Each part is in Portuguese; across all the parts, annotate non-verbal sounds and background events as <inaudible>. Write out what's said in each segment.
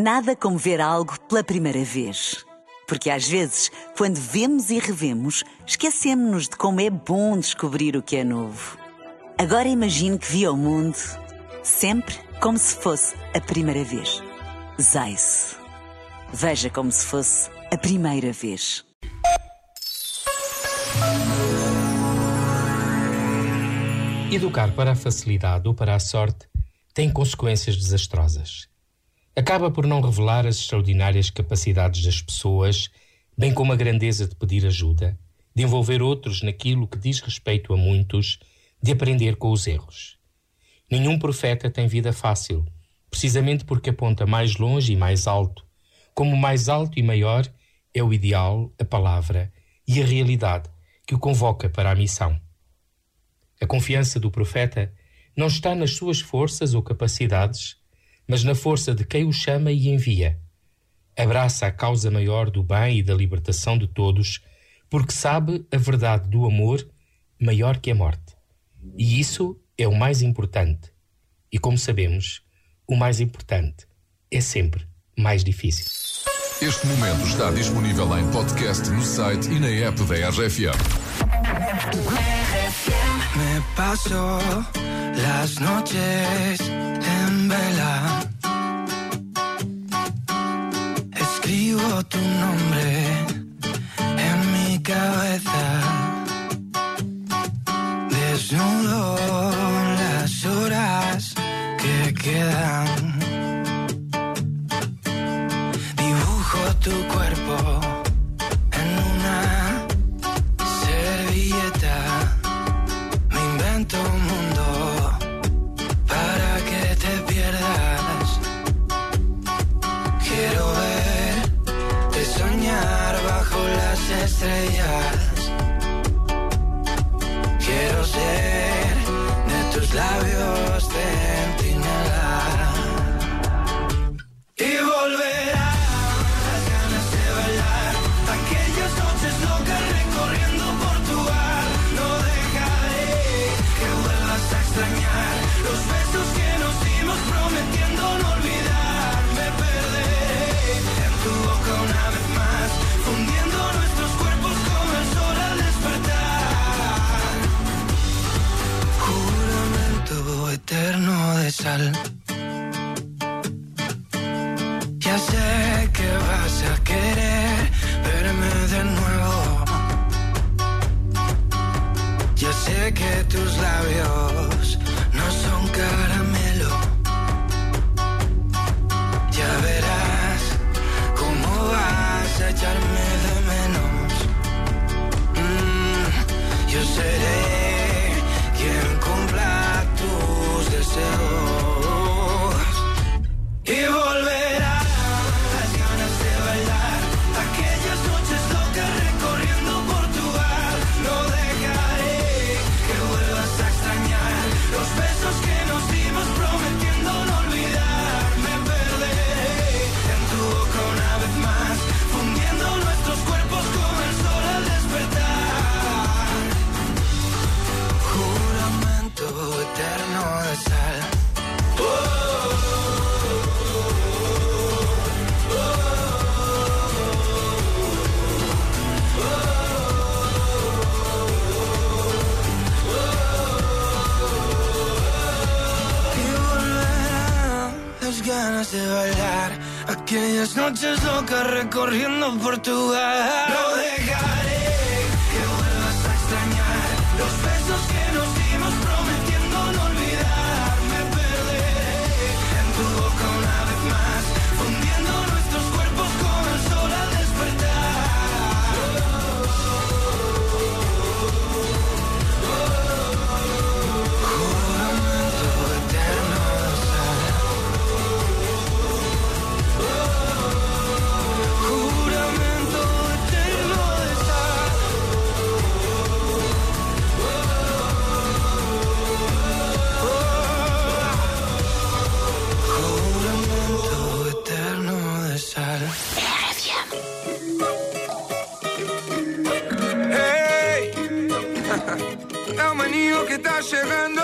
Nada como ver algo pela primeira vez. Porque às vezes, quando vemos e revemos, esquecemos-nos de como é bom descobrir o que é novo. Agora imagine que viu o mundo sempre como se fosse a primeira vez. Zais. Veja como se fosse a primeira vez. Educar para a facilidade ou para a sorte tem consequências desastrosas acaba por não revelar as extraordinárias capacidades das pessoas, bem como a grandeza de pedir ajuda, de envolver outros naquilo que diz respeito a muitos, de aprender com os erros. Nenhum profeta tem vida fácil, precisamente porque aponta mais longe e mais alto. Como mais alto e maior é o ideal, a palavra e a realidade que o convoca para a missão. A confiança do profeta não está nas suas forças ou capacidades, mas na força de quem o chama e envia. Abraça a causa maior do bem e da libertação de todos, porque sabe a verdade do amor maior que a morte. E isso é o mais importante. E como sabemos, o mais importante é sempre mais difícil. Este momento está disponível em podcast no site e na app da RFM. Me paso las noches en vela. Desnudo las horas que quedan. Dibujo tu cuerpo en una servilleta. Me invento un mundo para que te pierdas. Quiero verte soñar bajo las estrellas. Tus labios centinela. Y volverá las ganas de bailar aquellas noches locas Ya sé que vas a querer verme de nuevo. Ya sé que tus ganas de bailar aquellas noches locas recorriendo Portugal. No dejaré Hey, <laughs> é o maninho que tá chegando.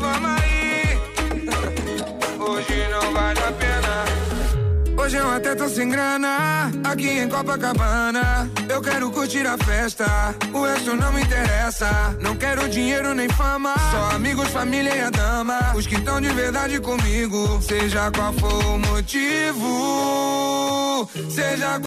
Vamos aí. Hoje até tô sem grana. Aqui em Copacabana, eu quero curtir a festa. O resto não me interessa. Não quero dinheiro nem fama. Só amigos, família e a dama. Os que estão de verdade comigo. Seja qual for o motivo. Seja